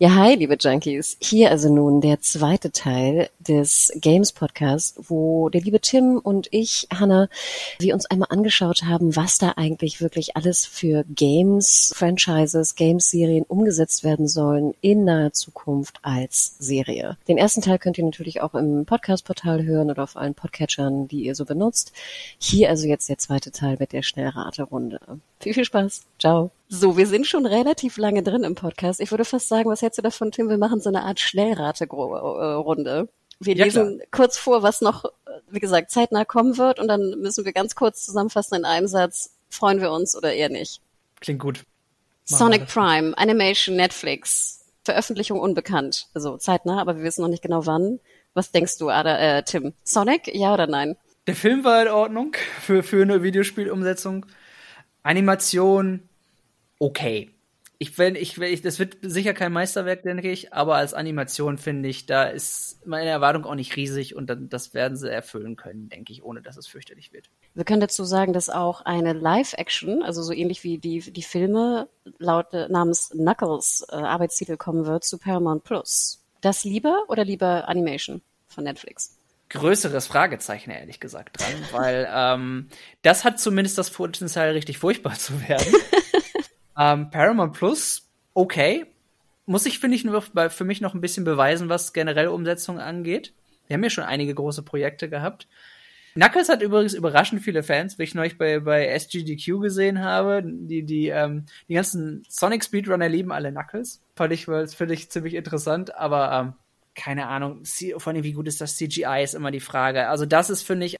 Ja, hi, liebe Junkies. Hier also nun der zweite Teil des Games Podcasts, wo der liebe Tim und ich, Hanna, wir uns einmal angeschaut haben, was da eigentlich wirklich alles für Games, Franchises, Games-Serien umgesetzt werden sollen in naher Zukunft als Serie. Den ersten Teil könnt ihr natürlich auch im Podcast-Portal hören oder auf allen Podcatchern, die ihr so benutzt. Hier also jetzt der zweite Teil mit der Schnellraterunde. Viel, viel Spaß. Ciao. So, wir sind schon relativ lange drin im Podcast. Ich würde fast sagen, was hältst du davon, Tim? Wir machen so eine Art Schnellrate-Runde. Wir Ja, lesen kurz vor, was noch, wie gesagt, zeitnah kommen wird und dann müssen wir ganz kurz zusammenfassen in einem Satz, freuen wir uns oder eher nicht. Klingt gut. Machen Sonic. Prime, Animation, Netflix, Veröffentlichung unbekannt. Also zeitnah, aber wir wissen noch nicht genau wann. Was denkst du, Ada, äh, Tim? Sonic, ja oder nein? Der Film war in Ordnung für, für eine Videospielumsetzung. Animation, okay. Ich, wenn, ich, ich, das wird sicher kein Meisterwerk, denke ich, aber als Animation finde ich, da ist meine Erwartung auch nicht riesig und dann, das werden sie erfüllen können, denke ich, ohne dass es fürchterlich wird. Wir können dazu sagen, dass auch eine Live-Action, also so ähnlich wie die, die Filme laut äh, namens Knuckles äh, Arbeitstitel kommen wird zu Paramount Plus. Das lieber oder lieber Animation von Netflix? Größeres Fragezeichen, ehrlich gesagt, dran, weil ähm, das hat zumindest das Potenzial, richtig furchtbar zu werden. ähm, Paramount Plus, okay. Muss ich, finde ich, nur für mich noch ein bisschen beweisen, was generell Umsetzung angeht. Wir haben ja schon einige große Projekte gehabt. Knuckles hat übrigens überraschend viele Fans, wie ich neulich bei, bei SGDQ gesehen habe. Die, die, ähm, die ganzen Sonic Speedrunner lieben alle Knuckles. Fand ich, finde ich ziemlich interessant, aber ähm, keine Ahnung, vor allem, wie gut ist das CGI, ist immer die Frage. Also das ist, finde ich,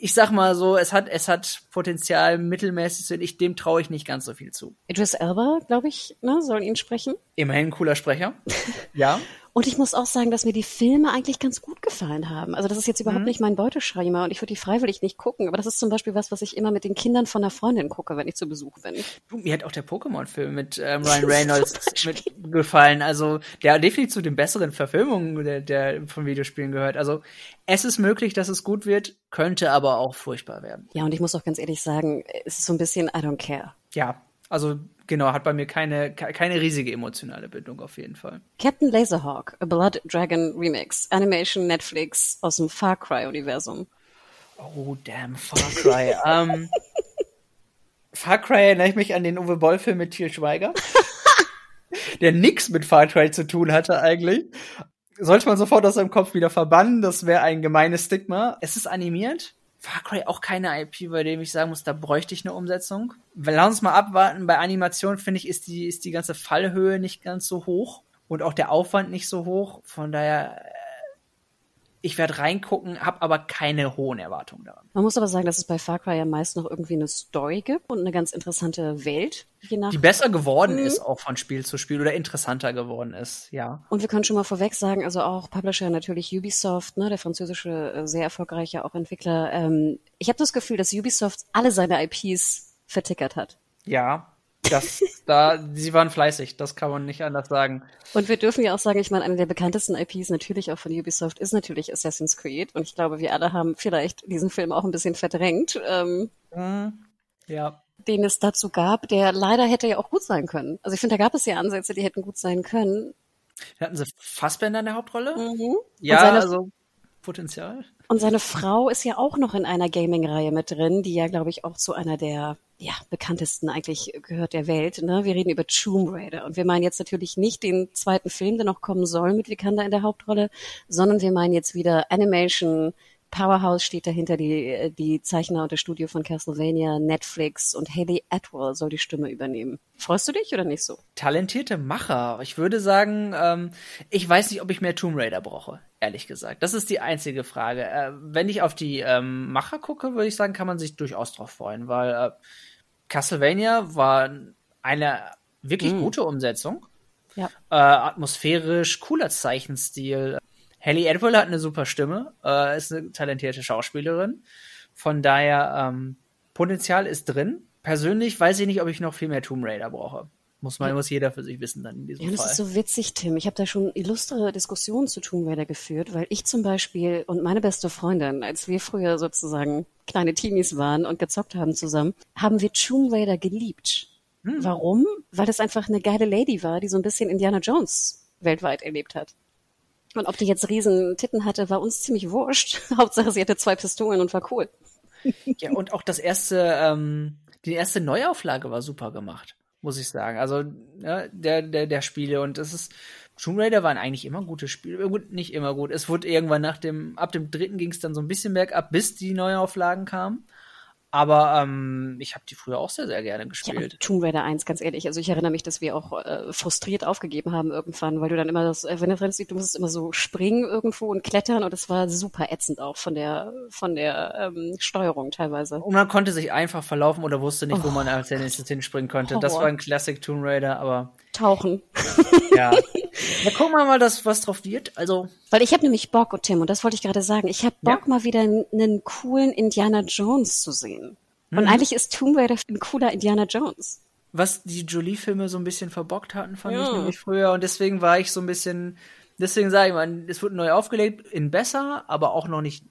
ich sag mal so, es hat, es hat Potenzial mittelmäßig zu sein. Ich, dem traue ich nicht ganz so viel zu. Idris Elba, glaube ich, ne, soll ihn sprechen. Immerhin ein cooler Sprecher. ja. Und ich muss auch sagen, dass mir die Filme eigentlich ganz gut gefallen haben. Also das ist jetzt überhaupt nicht mein Beuteschreimer und ich würde die freiwillig nicht gucken. Aber das ist zum Beispiel was, was ich immer mit den Kindern von einer Freundin gucke, wenn ich zu Besuch bin. Du, mir hat auch der Pokémon-Film mit ähm, Ryan Reynolds mit gefallen. Also der hat definitiv zu den besseren Verfilmungen der, der von Videospielen gehört. Also es ist möglich, dass es gut wird, könnte aber auch furchtbar werden. Ja, und ich muss auch ganz ehrlich sagen, es ist so ein bisschen I don't care. Ja, also genau, hat bei mir keine, ke- keine riesige emotionale Bindung auf jeden Fall. Captain Laserhawk, A Blood Dragon Remix, Animation Netflix aus dem Far Cry Universum. Oh, damn, Far Cry. ähm, Far Cry erinnere ich mich an den Uwe Boll-Film mit Til Schweiger, der nix mit Far Cry zu tun hatte eigentlich. Sollte man sofort aus seinem Kopf wieder verbannen, das wäre ein gemeines Stigma. Es ist animiert. Far Cry auch keine IP, bei dem ich sagen muss, da bräuchte ich eine Umsetzung. Lassen uns mal abwarten. Bei Animation finde ich, ist die, ist die ganze Fallhöhe nicht ganz so hoch und auch der Aufwand nicht so hoch. Von daher, ich werde reingucken, habe aber keine hohen Erwartungen daran. Man muss aber sagen, dass es bei Far Cry ja meist noch irgendwie eine Story gibt und eine ganz interessante Welt, je nach die besser geworden ist, auch von Spiel zu Spiel oder interessanter geworden ist, ja. Und wir können schon mal vorweg sagen, also auch Publisher natürlich Ubisoft, ne, der französische äh, sehr erfolgreiche auch Entwickler. Ähm, ich habe das Gefühl, dass Ubisoft alle seine IPs vertickert hat. Ja, das, da, sie waren fleißig, das kann man nicht anders sagen. Und wir dürfen ja auch sagen, ich meine, eine der bekanntesten IPs natürlich auch von Ubisoft ist natürlich Assassin's Creed. Und ich glaube, wir alle haben vielleicht diesen Film auch ein bisschen verdrängt, ähm, Ja. den es dazu gab, der leider hätte ja auch gut sein können. Also ich finde, da gab es ja Ansätze, die hätten gut sein können. Hatten sie Fassbender in der Hauptrolle? Mhm. Ja, also Potenzial. Und seine Frau ist ja auch noch in einer Gaming-Reihe mit drin, die ja, glaube ich, auch zu einer der ja, bekanntesten eigentlich gehört der Welt. Ne? Wir reden über Tomb Raider. Und wir meinen jetzt natürlich nicht den zweiten Film, der noch kommen soll mit Vikander in der Hauptrolle, sondern wir meinen jetzt wieder Animation. Powerhouse steht dahinter, die, die Zeichner und das Studio von Castlevania, Netflix und Haley Atwell soll die Stimme übernehmen. Freust du dich oder nicht so? Talentierte Macher. Ich würde sagen, ähm, ich weiß nicht, ob ich mehr Tomb Raider brauche. Ehrlich gesagt. Das ist die einzige Frage. Äh, wenn ich auf die ähm, Macher gucke, würde ich sagen, kann man sich durchaus drauf freuen, weil äh, Castlevania war eine wirklich mm. gute Umsetzung. Ja. Äh, atmosphärisch, cooler Zeichenstil. Haley Atwell hat eine super Stimme, äh, ist eine talentierte Schauspielerin. Von daher, ähm, Potenzial ist drin. Persönlich weiß ich nicht, ob ich noch viel mehr Tomb Raider brauche. Muss man, muss jeder für sich wissen dann in diesem ja, das ist so witzig, Tim. Ich habe da schon illustre Diskussionen zu Raider geführt, weil ich zum Beispiel und meine beste Freundin, als wir früher sozusagen kleine Teenies waren und gezockt haben zusammen, haben wir Tomb Raider geliebt. Hm. Warum? Weil das einfach eine geile Lady war, die so ein bisschen Indiana Jones weltweit erlebt hat. Und ob die jetzt riesen Titten hatte, war uns ziemlich wurscht. Hauptsache, sie hatte zwei Pistolen und war cool. Ja, und auch das erste, ähm, die erste Neuauflage war super gemacht muss ich sagen. Also ja, der, der, der Spiele und das ist Tomb Raider waren eigentlich immer gute Spiele. Gut, nicht immer gut. Es wurde irgendwann nach dem, ab dem dritten ging es dann so ein bisschen bergab, bis die Neuauflagen kamen. Aber ähm, ich habe die früher auch sehr, sehr gerne gespielt. Ja, Tomb Raider 1, ganz ehrlich. Also ich erinnere mich, dass wir auch äh, frustriert aufgegeben haben irgendwann, weil du dann immer das, äh, wenn du drin du musstest immer so springen irgendwo und klettern und es war super ätzend auch von der von der ähm, Steuerung teilweise. Und man konnte sich einfach verlaufen oder wusste nicht, oh. wo man als nächstes hinspringen konnte. Horror. Das war ein Classic Tomb Raider, aber. Tauchen. Ja. Ja, gucken wir mal, dass, was drauf wird. Also. Weil ich habe nämlich Bock, und Tim, und das wollte ich gerade sagen, ich habe Bock, ja. mal wieder einen coolen Indiana Jones zu sehen. Und mhm. eigentlich ist Tomb Raider ein cooler Indiana Jones. Was die Jolie-Filme so ein bisschen verbockt hatten, fand ja. ich nämlich früher. Und deswegen war ich so ein bisschen, deswegen sage ich mal, es wird neu aufgelegt, in besser, aber auch noch nicht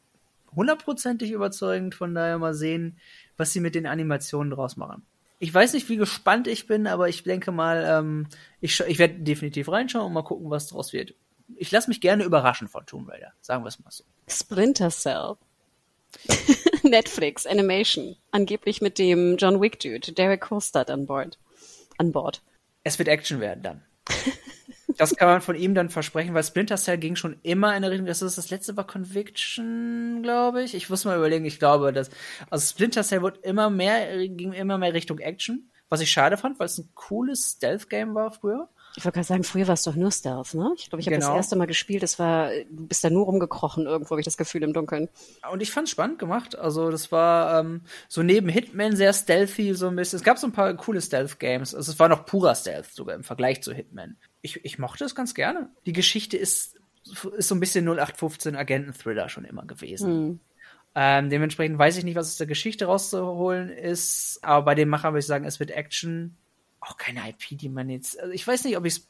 hundertprozentig überzeugend. Von daher mal sehen, was sie mit den Animationen draus machen ich weiß nicht, wie gespannt ich bin, aber ich denke mal, ähm, ich, ich werde definitiv reinschauen und mal gucken, was draus wird. Ich lasse mich gerne überraschen von Tomb Raider, sagen wir es mal so. Splinter Cell. Netflix, Animation. Angeblich mit dem John Wick Dude, Derek Kolstad an Bord. An Bord. Es wird Action werden dann. das kann man von ihm dann versprechen, weil Splinter Cell ging schon immer in der Richtung, das ist das letzte war Conviction, glaube ich. Ich muss mal überlegen, ich glaube, dass also Splinter Cell wird immer mehr ging immer mehr Richtung Action, was ich schade fand, weil es ein cooles Stealth Game war früher. Ich wollte gerade sagen, früher war es doch nur Stealth, ne? Ich glaube, ich habe genau. das erste Mal gespielt, das war, du bist da nur rumgekrochen irgendwo, habe ich das Gefühl im Dunkeln. Und ich fand's spannend gemacht. Also das war ähm, so neben Hitman sehr stealthy, so ein bisschen. Es gab so ein paar coole Stealth-Games. Also es war noch purer Stealth sogar im Vergleich zu Hitman. Ich, ich mochte es ganz gerne. Die Geschichte ist, ist so ein bisschen 0815 Agenten-Thriller schon immer gewesen. Hm. Ähm, dementsprechend weiß ich nicht, was aus der Geschichte rauszuholen ist, aber bei dem Macher würde ich sagen, es wird Action auch keine IP, die man jetzt. Also ich weiß nicht, ob ich es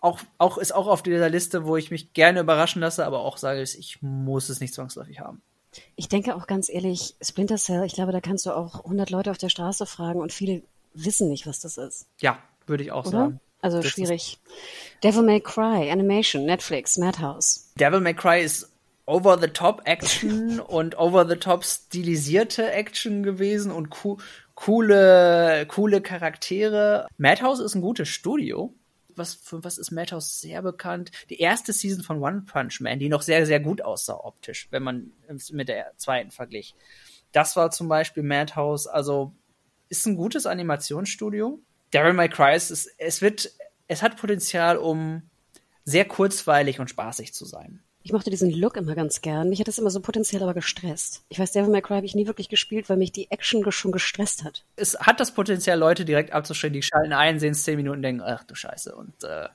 auch, auch ist auch auf dieser Liste, wo ich mich gerne überraschen lasse, aber auch sage, ich muss es nicht zwangsläufig haben. Ich denke auch ganz ehrlich, Splinter Cell, ich glaube, da kannst du auch 100 Leute auf der Straße fragen und viele wissen nicht, was das ist. Ja, würde ich auch Oder? sagen. Also das schwierig. Devil May Cry, Animation, Netflix, Madhouse. Devil May Cry ist over-the-top Action und over-the-top stilisierte Action gewesen und cool, coole, coole Charaktere. Madhouse ist ein gutes Studio. Was, für was ist Madhouse sehr bekannt? Die erste Season von One Punch Man, die noch sehr, sehr gut aussah optisch, wenn man es mit der zweiten verglich. Das war zum Beispiel Madhouse, also ist ein gutes Animationsstudio. Daryl May Cry ist, es wird, es hat Potenzial, um sehr kurzweilig und spaßig zu sein. Ich mochte diesen Look immer ganz gern. Mich hat das immer so potenziell aber gestresst. Ich weiß, Devil May Cry habe ich nie wirklich gespielt, weil mich die Action schon gestresst hat. Es hat das Potenzial, Leute direkt abzustellen, die schalten ein, sehen es zehn Minuten und denken, ach du Scheiße. Und äh,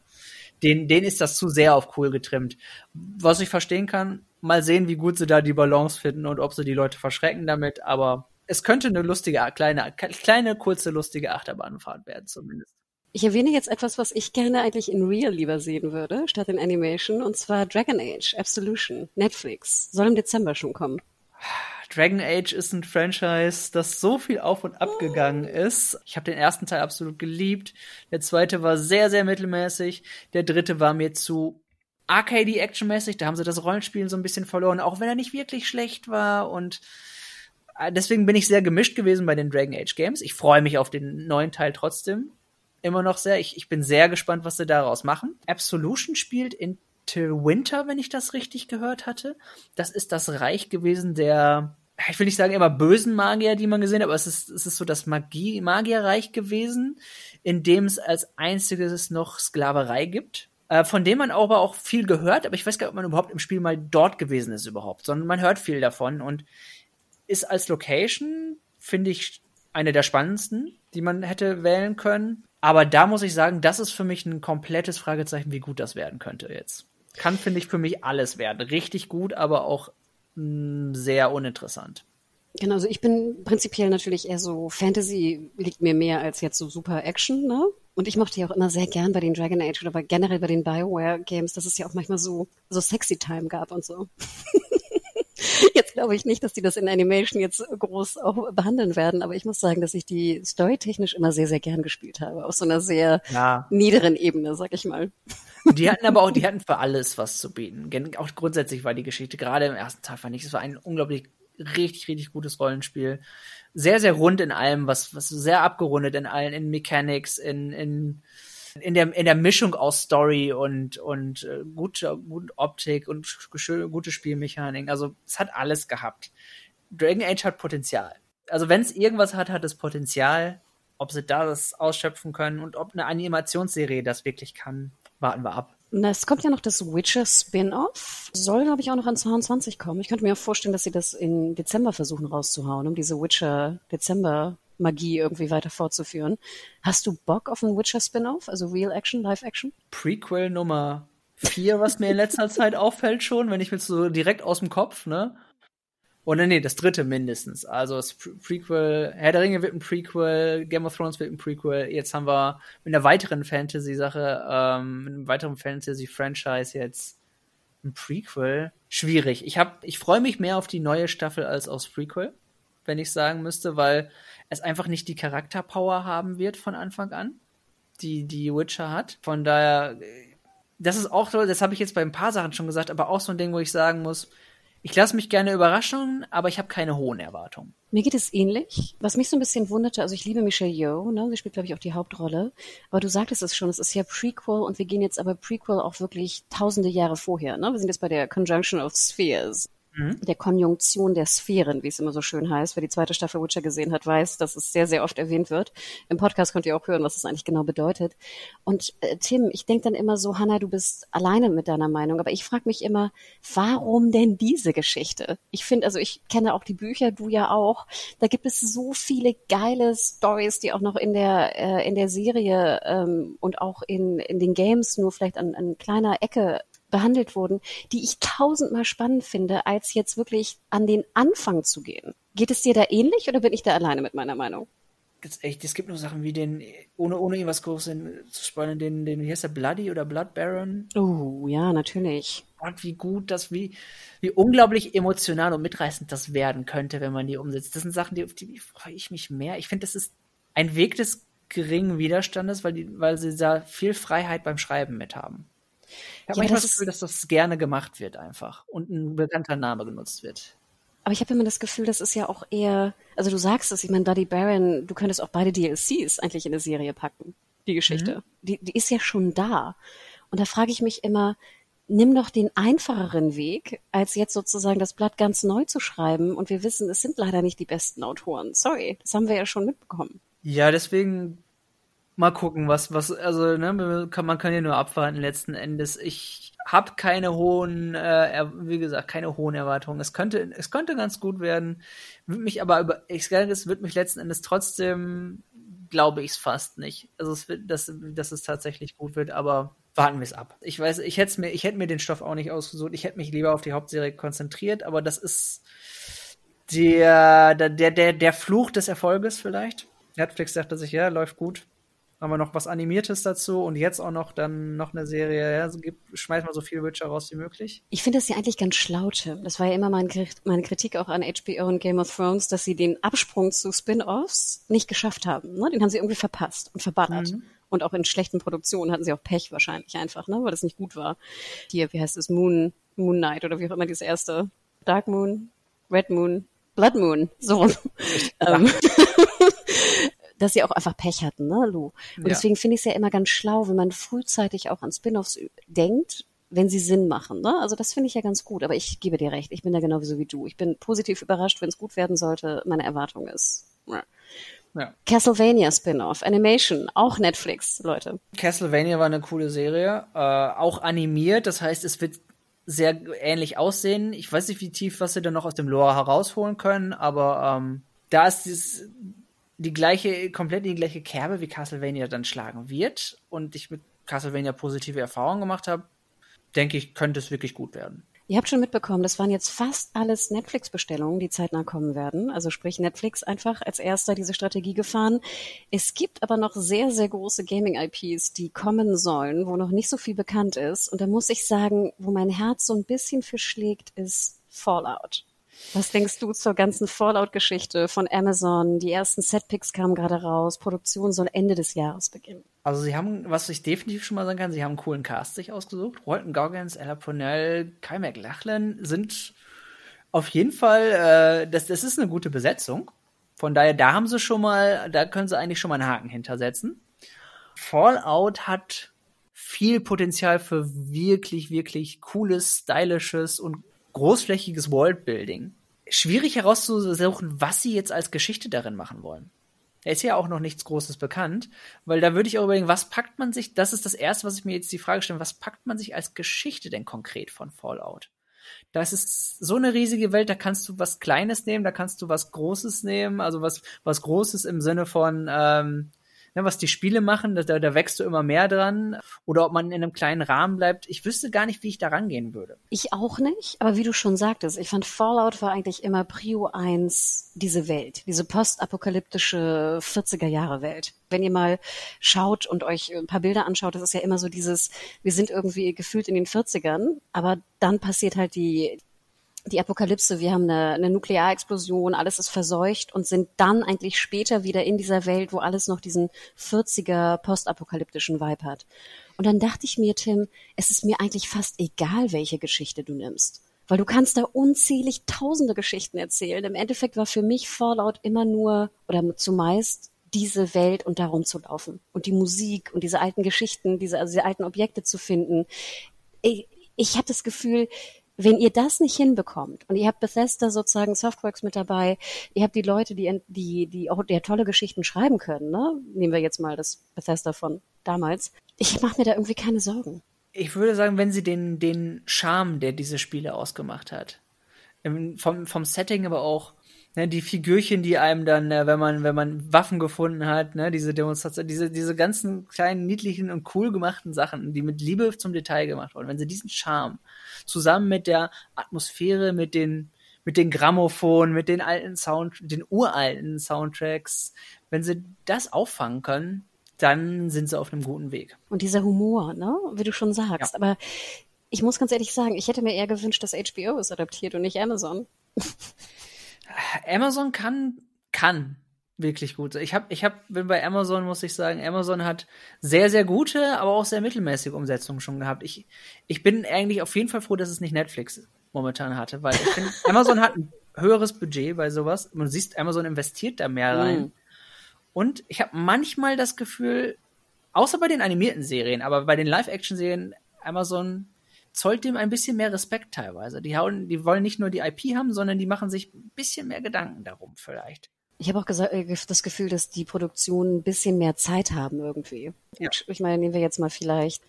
denen, denen ist das zu sehr auf cool getrimmt. Was ich verstehen kann, mal sehen, wie gut sie da die Balance finden und ob sie die Leute verschrecken damit, aber es könnte eine lustige, kleine, kleine, kurze, lustige Achterbahnfahrt werden zumindest. Ich erwähne jetzt etwas, was ich gerne eigentlich in Real lieber sehen würde, statt in Animation, und zwar Dragon Age Absolution, Netflix. Soll im Dezember schon kommen. Dragon Age ist ein Franchise, das so viel auf und ab gegangen ist. Ich habe den ersten Teil absolut geliebt. Der zweite war sehr, sehr mittelmäßig. Der dritte war mir zu arcade-actionmäßig. Da haben sie das Rollenspielen so ein bisschen verloren, auch wenn er nicht wirklich schlecht war. Und deswegen bin ich sehr gemischt gewesen bei den Dragon Age Games. Ich freue mich auf den neuen Teil trotzdem immer noch sehr. Ich, ich bin sehr gespannt, was sie daraus machen. Absolution spielt in Till Winter, wenn ich das richtig gehört hatte. Das ist das Reich gewesen der, ich will nicht sagen immer bösen Magier, die man gesehen hat, aber es ist, es ist so das Magie, Magierreich gewesen, in dem es als einziges noch Sklaverei gibt. äh, von dem man aber auch viel gehört, aber ich weiß gar nicht, ob man überhaupt im Spiel mal dort gewesen ist überhaupt, sondern man hört viel davon und ist als Location, finde ich, eine der spannendsten, die man hätte wählen können. Aber da muss ich sagen, das ist für mich ein komplettes Fragezeichen, wie gut das werden könnte jetzt. Kann, finde ich, für mich alles werden. Richtig gut, aber auch mh, sehr uninteressant. Genau, also ich bin prinzipiell natürlich eher so Fantasy liegt mir mehr als jetzt so super Action, ne? Und ich mochte ja auch immer sehr gern bei den Dragon Age oder bei, generell bei den Bioware Games, dass es ja auch manchmal so, so sexy Time gab und so. jetzt glaube ich nicht, dass die das in Animation jetzt groß auch behandeln werden, aber ich muss sagen, dass ich die storytechnisch immer sehr, sehr gern gespielt habe. Auf so einer sehr ja. niederen Ebene, sag ich mal. Die hatten aber auch, die hatten für alles was zu bieten. Auch grundsätzlich war die Geschichte, gerade im ersten Teil fand ich, es war ein unglaublich richtig, richtig gutes Rollenspiel. Sehr, sehr rund in allem, was, was sehr abgerundet in allen, in Mechanics, in, in, in der, in der Mischung aus Story und, und äh, gute, gute Optik und gute Spielmechanik. Also, es hat alles gehabt. Dragon Age hat Potenzial. Also, wenn es irgendwas hat, hat es Potenzial. Ob sie das ausschöpfen können und ob eine Animationsserie das wirklich kann, warten wir ab. Es kommt ja noch das Witcher Spin-off. Soll, glaube ich, auch noch an 22 kommen. Ich könnte mir auch vorstellen, dass sie das im Dezember versuchen rauszuhauen, um diese Witcher Dezember Magie irgendwie weiter fortzuführen. Hast du Bock auf ein Witcher Spin-off? Also Real Action, Live Action? Prequel Nummer 4, was mir in letzter Zeit auffällt schon, wenn ich mir so direkt aus dem Kopf, ne? Oder nee, das dritte mindestens. Also das Prequel, Herr der Ringe wird ein Prequel, Game of Thrones wird ein Prequel. Jetzt haben wir mit einer weiteren Fantasy-Sache, ähm, mit einem weiteren Fantasy-Franchise jetzt ein Prequel. Schwierig. Ich hab, ich freue mich mehr auf die neue Staffel als aufs Prequel, wenn ich sagen müsste, weil es einfach nicht die Charakterpower haben wird von Anfang an, die die Witcher hat. Von daher, das ist auch so, das habe ich jetzt bei ein paar Sachen schon gesagt, aber auch so ein Ding, wo ich sagen muss, ich lasse mich gerne überraschen, aber ich habe keine hohen Erwartungen. Mir geht es ähnlich. Was mich so ein bisschen wunderte, also ich liebe Michelle Yeoh, ne? sie spielt, glaube ich, auch die Hauptrolle. Aber du sagtest es schon, es ist ja Prequel und wir gehen jetzt aber Prequel auch wirklich tausende Jahre vorher. Ne? Wir sind jetzt bei der Conjunction of Spheres mhm. der Konjunktion der Sphären, wie es immer so schön heißt. Wer die zweite Staffel Witcher gesehen hat, weiß, dass es sehr, sehr oft erwähnt wird. Im Podcast könnt ihr auch hören, was es eigentlich genau bedeutet. Und äh, Tim, ich denke dann immer so, Hannah, du bist alleine mit deiner Meinung, aber ich frage mich immer, warum denn diese Geschichte? Ich finde, also ich kenne auch die Bücher, du ja auch. Da gibt es so viele geile Stories, die auch noch in der äh, in der Serie ähm, und auch in in den Games nur vielleicht an, an kleiner Ecke behandelt wurden, die ich tausendmal spannend finde, als jetzt wirklich an den Anfang zu gehen. Geht es dir da ähnlich oder bin ich da alleine mit meiner Meinung? echt, es gibt nur Sachen wie den, ohne, ohne irgendwas Großes zu spoilern, den, den, wie heißt der, Bloody oder Blood Baron? Oh, ja, natürlich. Und wie gut das, wie, wie unglaublich emotional und mitreißend das werden könnte, wenn man die umsetzt. Das sind Sachen, die, auf die freue ich mich mehr. Ich finde, das ist ein Weg des geringen Widerstandes, weil die, weil sie da viel Freiheit beim Schreiben mit haben. Ich habe ja, manchmal das Gefühl, dass das gerne gemacht wird einfach und ein bekannter Name genutzt wird. Aber ich habe immer das Gefühl, das ist ja auch eher, also du sagst es, ich meine, Buddy Baron, du könntest auch beide DLCs eigentlich in eine Serie packen, die Geschichte. Mhm. Die, die ist ja schon da. Und da frage ich mich immer, nimm doch den einfacheren Weg, als jetzt sozusagen das Blatt ganz neu zu schreiben. Und wir wissen, es sind leider nicht die besten Autoren. Sorry, das haben wir ja schon mitbekommen. Ja, deswegen mal gucken, was, was, also, ne, man kann, man kann ja nur abwarten letzten Endes. Ich habe keine hohen, äh, wie gesagt, keine hohen Erwartungen. Es könnte, es könnte ganz gut werden, wird mich aber über, ich sage, es wird mich letzten Endes trotzdem, glaube ich es fast nicht. Also es wird, dass, dass es tatsächlich gut wird, aber warten wir es ab. Ich weiß, ich hätte mir, ich hätte mir den Stoff auch nicht ausgesucht. Ich hätte mich lieber auf die Hauptserie konzentriert, aber das ist der, der, der, der Fluch des Erfolges vielleicht. Netflix sagte sich, ja, läuft gut haben wir noch was Animiertes dazu und jetzt auch noch dann noch eine Serie. Ja, so gibt, schmeißen wir so viel Witcher raus wie möglich. Ich finde das ja eigentlich ganz schlau, Tim. Das war ja immer mein, meine Kritik auch an HBO und Game of Thrones, dass sie den Absprung zu Spin-offs nicht geschafft haben. Ne? Den haben sie irgendwie verpasst und verballert. Mhm. Und auch in schlechten Produktionen hatten sie auch Pech wahrscheinlich einfach, ne? weil das nicht gut war. Hier, wie heißt es, Moon, Moon Knight oder wie auch immer dieses erste. Dark Moon, Red Moon, Blood Moon, so. Ähm, dass sie auch einfach Pech hatten, ne, Lou? Und ja. deswegen finde ich es ja immer ganz schlau, wenn man frühzeitig auch an Spin-offs denkt, wenn sie Sinn machen. Ne? Also das finde ich ja ganz gut. Aber ich gebe dir recht, ich bin da genauso wie du. Ich bin positiv überrascht, wenn es gut werden sollte. Meine Erwartung ist. Ja. Ja. Castlevania Spin-off, Animation, auch Netflix, Leute. Castlevania war eine coole Serie, äh, auch animiert, das heißt, es wird sehr ähnlich aussehen. Ich weiß nicht, wie tief, was sie dann noch aus dem Lore herausholen können, aber ähm, da ist dieses, die gleiche, komplett die gleiche Kerbe wie Castlevania dann schlagen wird und ich mit Castlevania positive Erfahrungen gemacht habe, denke ich, könnte es wirklich gut werden. Ihr habt schon mitbekommen, das waren jetzt fast alles Netflix-Bestellungen, die zeitnah kommen werden. Also sprich Netflix einfach als erster diese Strategie gefahren. Es gibt aber noch sehr, sehr große Gaming-IPs, die kommen sollen, wo noch nicht so viel bekannt ist. Und da muss ich sagen, wo mein Herz so ein bisschen verschlägt, ist Fallout. Was denkst du zur ganzen Fallout-Geschichte von Amazon? Die ersten Setpicks kamen gerade raus. Produktion soll Ende des Jahres beginnen. Also sie haben, was ich definitiv schon mal sagen kann, sie haben einen coolen Cast sich ausgesucht. Walton Goggins, Ella Purnell, Kai McLachlan sind auf jeden Fall, äh, das, das ist eine gute Besetzung. Von daher, da haben sie schon mal, da können sie eigentlich schon mal einen Haken hintersetzen. Fallout hat viel Potenzial für wirklich, wirklich cooles, stylisches und großflächiges Worldbuilding. Schwierig herauszusuchen, was sie jetzt als Geschichte darin machen wollen. Er ist ja auch noch nichts Großes bekannt, weil da würde ich auch überlegen, was packt man sich, das ist das Erste, was ich mir jetzt die Frage stelle, was packt man sich als Geschichte denn konkret von Fallout? Das ist so eine riesige Welt, da kannst du was Kleines nehmen, da kannst du was Großes nehmen, also was, was Großes im Sinne von, ähm, ne, was die Spiele machen, da, da wächst du immer mehr dran. Oder ob man in einem kleinen Rahmen bleibt. Ich wüsste gar nicht, wie ich da rangehen würde. Ich auch nicht, aber wie du schon sagtest, ich fand Fallout war eigentlich immer Prio 1 diese Welt, diese postapokalyptische 40er Jahre Welt. Wenn ihr mal schaut und euch ein paar Bilder anschaut, das ist ja immer so dieses, wir sind irgendwie gefühlt in den 40ern, aber dann passiert halt die, die Apokalypse, wir haben eine, eine Nuklearexplosion, alles ist verseucht und sind dann eigentlich später wieder in dieser Welt, wo alles noch diesen 40er postapokalyptischen Vibe hat. Und dann dachte ich mir, Tim, es ist mir eigentlich fast egal, welche Geschichte du nimmst. Weil du kannst da unzählig tausende Geschichten erzählen. Im Endeffekt war für mich Fallout immer nur oder zumeist diese Welt und darum zu laufen. Und die Musik und diese alten Geschichten, diese, also diese alten Objekte zu finden. Ich, ich habe das Gefühl, wenn ihr das nicht hinbekommt und ihr habt Bethesda sozusagen Softworks mit dabei, ihr habt die Leute, die, die, die auch der tolle Geschichten schreiben können, ne? Nehmen wir jetzt mal das Bethesda von damals. Ich mache mir da irgendwie keine Sorgen. Ich würde sagen, wenn sie den, den Charme, der diese Spiele ausgemacht hat, vom, vom Setting aber auch ne, die Figürchen, die einem dann, äh, wenn man, wenn man Waffen gefunden hat, ne, diese Demonstration, diese, diese ganzen kleinen, niedlichen und cool gemachten Sachen, die mit Liebe zum Detail gemacht wurden, wenn sie diesen Charme zusammen mit der Atmosphäre, mit den, mit den Grammophon, mit den alten Sound, den uralten Soundtracks, wenn sie das auffangen können, dann sind sie auf einem guten Weg. Und dieser Humor, ne, wie du schon sagst, ja. aber ich muss ganz ehrlich sagen, ich hätte mir eher gewünscht, dass HBO es adaptiert und nicht Amazon. Amazon kann, kann wirklich gut sein. Ich hab, ich hab, bin bei Amazon, muss ich sagen, Amazon hat sehr, sehr gute, aber auch sehr mittelmäßige Umsetzungen schon gehabt. Ich, ich bin eigentlich auf jeden Fall froh, dass es nicht Netflix momentan hatte, weil ich finde, Amazon hat ein höheres Budget bei sowas. Man siehst, Amazon investiert da mehr rein. Mm. Und ich habe manchmal das Gefühl, außer bei den animierten Serien, aber bei den Live-Action-Serien, Amazon zollt dem ein bisschen mehr Respekt teilweise. Die, hauen, die wollen nicht nur die IP haben, sondern die machen sich ein bisschen mehr Gedanken darum vielleicht. Ich habe auch äh, das Gefühl, dass die Produktionen ein bisschen mehr Zeit haben irgendwie. Ja. Ich meine, nehmen wir jetzt mal vielleicht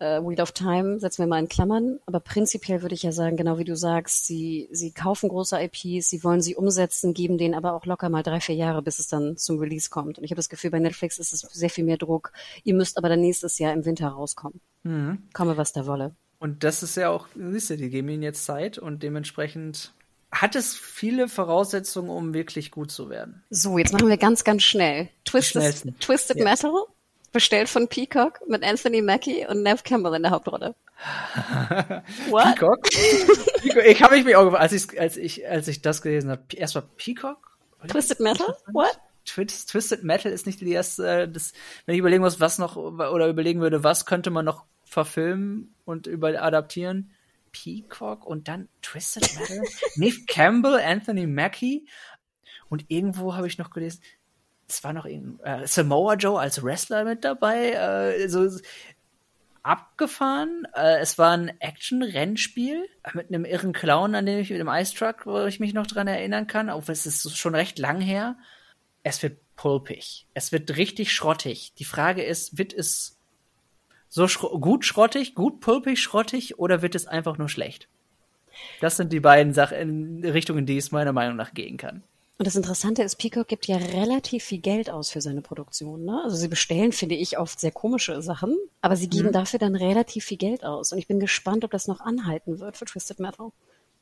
äh, Wheel of Time, setzen wir mal in Klammern, aber prinzipiell würde ich ja sagen, genau wie du sagst, sie, sie kaufen große IPs, sie wollen sie umsetzen, geben denen aber auch locker mal drei, vier Jahre, bis es dann zum Release kommt. Und ich habe das Gefühl, bei Netflix ist es sehr viel mehr Druck. Ihr müsst aber dann nächstes Jahr im Winter rauskommen. Mhm. Komme, was da wolle. Und das ist ja auch, siehst du, die geben ihnen jetzt Zeit und dementsprechend hat es viele Voraussetzungen, um wirklich gut zu werden. So, jetzt machen wir ganz, ganz schnell. Twisted, Twisted ja. Metal, bestellt von Peacock mit Anthony Mackie und Nev Campbell in der Hauptrolle. What? Peacock? Peacock? Ich habe mich auch gefragt, als ich, als ich, als ich das gelesen habe. Erstmal Peacock? Twisted Metal? What? Twisted Metal ist nicht die erste, das, wenn ich überlegen muss, was noch, oder überlegen würde, was könnte man noch verfilmen und über adaptieren. Peacock und dann Twisted Metal, Neve Campbell, Anthony Mackie und irgendwo habe ich noch gelesen, es war noch in, äh, Samoa Joe als Wrestler mit dabei, äh, so abgefahren. Äh, es war ein Action-Rennspiel mit einem irren Clown, an dem ich mit dem Ice Truck, wo ich mich noch dran erinnern kann, auch es ist schon recht lang her. Es wird pulpig. Es wird richtig schrottig. Die Frage ist, wird es so schro gut schrottig, gut pulpig schrottig oder wird es einfach nur schlecht? Das sind die beiden Sachen in Richtungen, die es meiner Meinung nach gehen kann. Und das Interessante ist, Peacock gibt ja relativ viel Geld aus für seine Produktion. Ne? Also sie bestellen, finde ich, oft sehr komische Sachen, aber sie geben mhm. dafür dann relativ viel Geld aus. Und ich bin gespannt, ob das noch anhalten wird für Twisted Metal.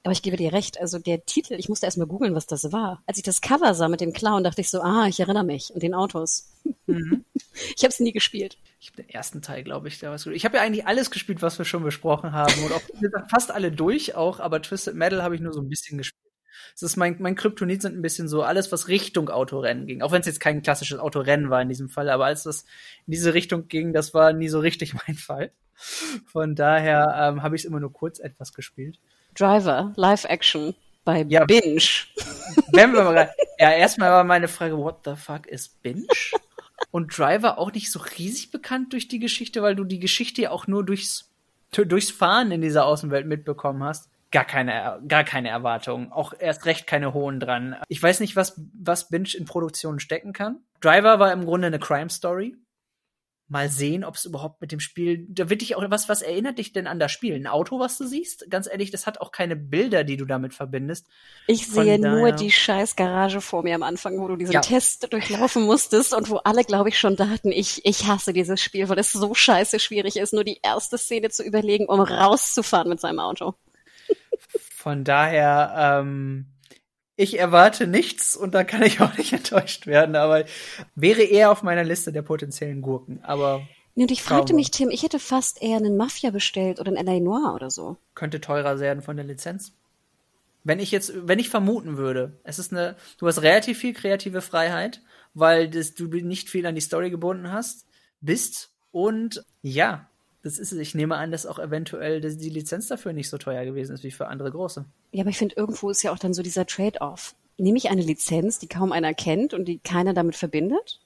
Aber ich gebe dir recht, also der Titel, ich musste erst mal googeln, was das war. Als ich das Cover sah mit dem Clown, dachte ich so, ah, ich erinnere mich und den Autos. Mhm. ich habe es nie gespielt. Ich habe den ersten Teil, glaube ich, da was Ich habe ja eigentlich alles gespielt, was wir schon besprochen haben und auch fast alle durch auch, aber Twisted Metal habe ich nur so ein bisschen gespielt. Es ist mein, mein Kryptonit sind ein bisschen so alles, was Richtung Autorennen ging. Auch wenn es jetzt kein klassisches Autorennen war in diesem Fall, aber als das in diese Richtung ging, das war nie so richtig mein Fall. Von daher ähm, habe ich es immer nur kurz etwas gespielt. Driver, Live-Action bei ja, Binge. Wenn wir mal, ja, erstmal war meine Frage, what the fuck ist Binge? Und Driver auch nicht so riesig bekannt durch die Geschichte, weil du die Geschichte ja auch nur durchs, durchs Fahren in dieser Außenwelt mitbekommen hast gar keine, gar keine Erwartungen. Auch erst recht keine hohen dran. Ich weiß nicht, was, was Binge in Produktionen stecken kann. Driver war im Grunde eine Crime Story. Mal sehen, ob es überhaupt mit dem Spiel, da wird dich auch, was, was erinnert dich denn an das Spiel? Ein Auto, was du siehst? Ganz ehrlich, das hat auch keine Bilder, die du damit verbindest. Ich Von sehe daher... nur die scheiß Garage vor mir am Anfang, wo du diesen ja. Test durchlaufen musstest und wo alle, glaube ich, schon dachten, ich, ich hasse dieses Spiel, weil es so scheiße schwierig ist, nur die erste Szene zu überlegen, um rauszufahren mit seinem Auto. Von daher, ähm, ich erwarte nichts und da kann ich auch nicht enttäuscht werden, aber wäre eher auf meiner Liste der potenziellen Gurken. Aber und ich fragte mich, Tim, ich hätte fast eher einen Mafia bestellt oder einen L.A. Noir oder so. Könnte teurer werden von der Lizenz. Wenn ich jetzt, wenn ich vermuten würde, es ist eine, du hast relativ viel kreative Freiheit, weil das, du nicht viel an die Story gebunden hast, bist und ja, das ist es. Ich nehme an, dass auch eventuell die Lizenz dafür nicht so teuer gewesen ist wie für andere große. Ja, aber ich finde, irgendwo ist ja auch dann so dieser Trade-off. Nehme ich eine Lizenz, die kaum einer kennt und die keiner damit verbindet?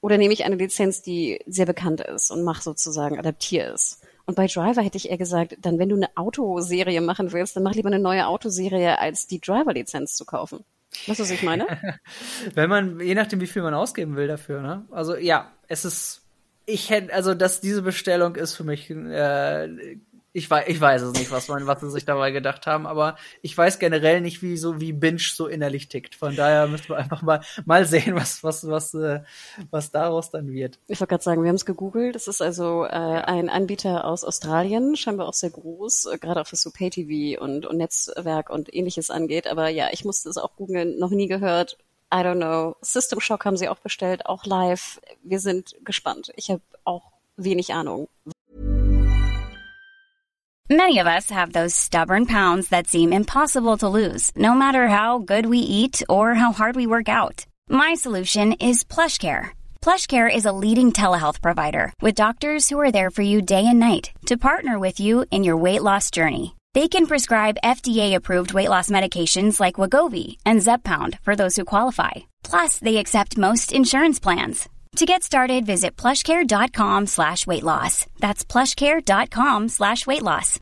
Oder nehme ich eine Lizenz, die sehr bekannt ist und mache sozusagen, adaptiere es? Und bei Driver hätte ich eher gesagt, dann wenn du eine Autoserie machen willst, dann mach lieber eine neue Autoserie, als die Driver-Lizenz zu kaufen. Weißt du, was ich meine? wenn man, je nachdem, wie viel man ausgeben will dafür, ne? Also ja, es ist ich hätte, also dass diese Bestellung ist für mich, äh, ich weiß, ich weiß es nicht, was man, was sie sich dabei gedacht haben, aber ich weiß generell nicht, wie so wie Binge so innerlich tickt. Von daher müssen wir einfach mal mal sehen, was was was äh, was daraus dann wird. Ich wollte gerade sagen, wir haben es gegoogelt. Das ist also äh, ein Anbieter aus Australien, scheinbar auch sehr groß, äh, gerade auch was so Pay-TV und, und Netzwerk und ähnliches angeht. Aber ja, ich musste es auch googeln, noch nie gehört. I don't know. System Shock haben sie auch bestellt, auch live. Wir sind gespannt. Ich habe auch wenig Ahnung. Many of us have those stubborn pounds that seem impossible to lose, no matter how good we eat or how hard we work out. My solution is PlushCare. PlushCare is a leading telehealth provider with doctors who are there for you day and night to partner with you in your weight loss journey. They can prescribe FDA-approved weight loss medications like Wagovi and Zepbound for those who qualify. Plus, they accept most insurance plans. To get started, visit plushcare.com slash weight loss. That's plushcare.com slash weight loss.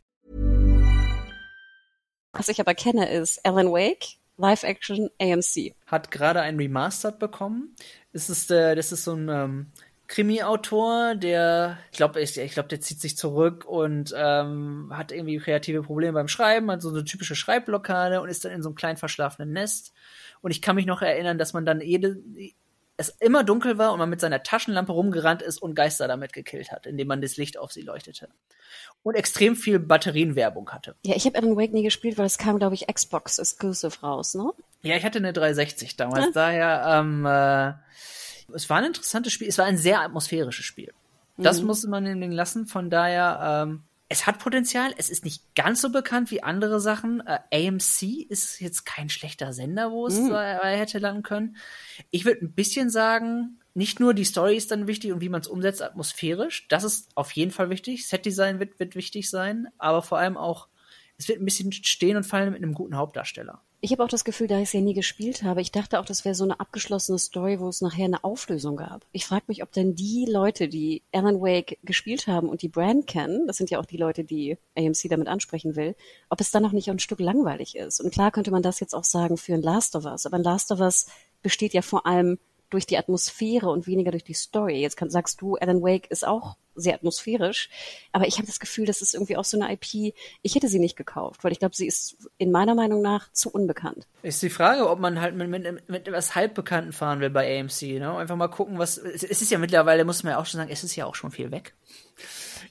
Was ich aber kenne, ist Alan Wake, Live-Action AMC. Hat gerade ein Remastered bekommen. Es ist, äh, das ist so ein ähm, Krimi-Autor, der, ich glaube, ich, ich glaube, der zieht sich zurück und ähm, hat irgendwie kreative Probleme beim Schreiben, hat so eine typische Schreibblockade und ist dann in so einem kleinen verschlafenen Nest. Und ich kann mich noch erinnern, dass man dann jede, es immer dunkel war und man mit seiner Taschenlampe rumgerannt ist und Geister damit gekillt hat, indem man das Licht auf sie leuchtete. Und extrem viel Batterienwerbung hatte. Ja, ich habe Alan Wake nie gespielt, weil es kam, glaube ich, Xbox Exclusive raus, ne? Ja, ich hatte eine 360 damals, ja. daher, ähm, äh, es war ein interessantes Spiel. Es war ein sehr atmosphärisches Spiel. Das mhm. musste man den lassen. Von daher, ähm, es hat Potenzial. Es ist nicht ganz so bekannt wie andere Sachen. Äh, AMC ist jetzt kein schlechter Sender, wo es mhm. äh, hätte landen können. Ich würde ein bisschen sagen, nicht nur die Story ist dann wichtig und wie man es umsetzt atmosphärisch. Das ist auf jeden Fall wichtig. Setdesign wird, wird wichtig sein, aber vor allem auch, es wird ein bisschen stehen und fallen mit einem guten Hauptdarsteller. Ich habe auch das Gefühl, da ich es ja nie gespielt habe, ich dachte auch, das wäre so eine abgeschlossene Story, wo es nachher eine Auflösung gab. Ich frage mich, ob denn die Leute, die Alan Wake gespielt haben und die Brand kennen, das sind ja auch die Leute, die AMC damit ansprechen will, ob es dann noch nicht ein Stück langweilig ist. Und klar könnte man das jetzt auch sagen für ein Last of Us, aber ein Last of Us besteht ja vor allem durch die Atmosphäre und weniger durch die Story. Jetzt kann, sagst du, Alan Wake ist auch sehr atmosphärisch, aber ich habe das Gefühl, das ist irgendwie auch so eine IP, ich hätte sie nicht gekauft, weil ich glaube, sie ist in meiner Meinung nach zu unbekannt. Ist die Frage, ob man halt mit, mit, mit etwas Halbbekannten fahren will bei AMC, ne? Einfach mal gucken, was, es ist ja mittlerweile, muss man ja auch schon sagen, es ist ja auch schon viel weg.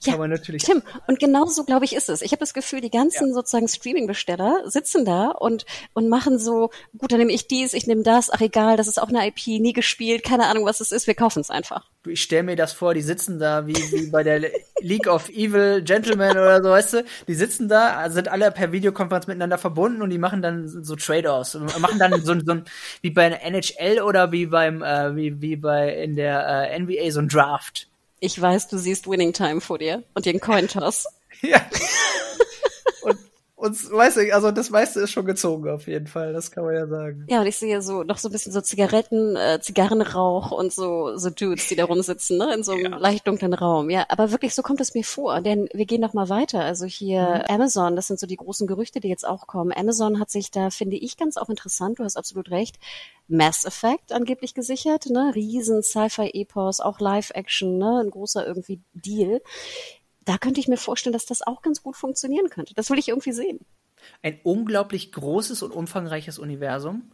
Ja, Kann man natürlich Tim, und genau so, glaube ich, ist es. Ich habe das Gefühl, die ganzen ja. sozusagen Streaming-Besteller sitzen da und, und machen so, gut, dann nehme ich dies, ich nehme das, ach egal, das ist auch eine IP, nie gespielt, keine Ahnung, was es ist, wir kaufen es einfach. Du, ich stelle mir das vor, die sitzen da wie, wie bei der League of Evil Gentlemen oder so, weißt du, die sitzen da, sind alle per Videokonferenz miteinander verbunden und die machen dann so Trade-offs, machen dann so, so ein, wie bei NHL oder wie beim, äh, wie, wie bei in der äh, NBA so ein Draft. Ich weiß, du siehst Winning Time vor dir und den Cointoss. ja. und, weißt du, also das meiste ist schon gezogen auf jeden Fall, das kann man ja sagen. Ja, und ich sehe so noch so ein bisschen so Zigaretten, äh, Zigarrenrauch und so so Dudes, die da rumsitzen, ne, in so einem ja. leicht dunklen Raum. Ja, aber wirklich so kommt es mir vor, denn wir gehen noch mal weiter. Also hier mhm. Amazon, das sind so die großen Gerüchte, die jetzt auch kommen. Amazon hat sich da finde ich ganz auch interessant, du hast absolut recht, Mass Effect angeblich gesichert, ne? Riesen Sci-Fi-Epos, auch Live-Action, ne? Ein großer irgendwie Deal. Da könnte ich mir vorstellen, dass das auch ganz gut funktionieren könnte. Das will ich irgendwie sehen. Ein unglaublich großes und umfangreiches Universum.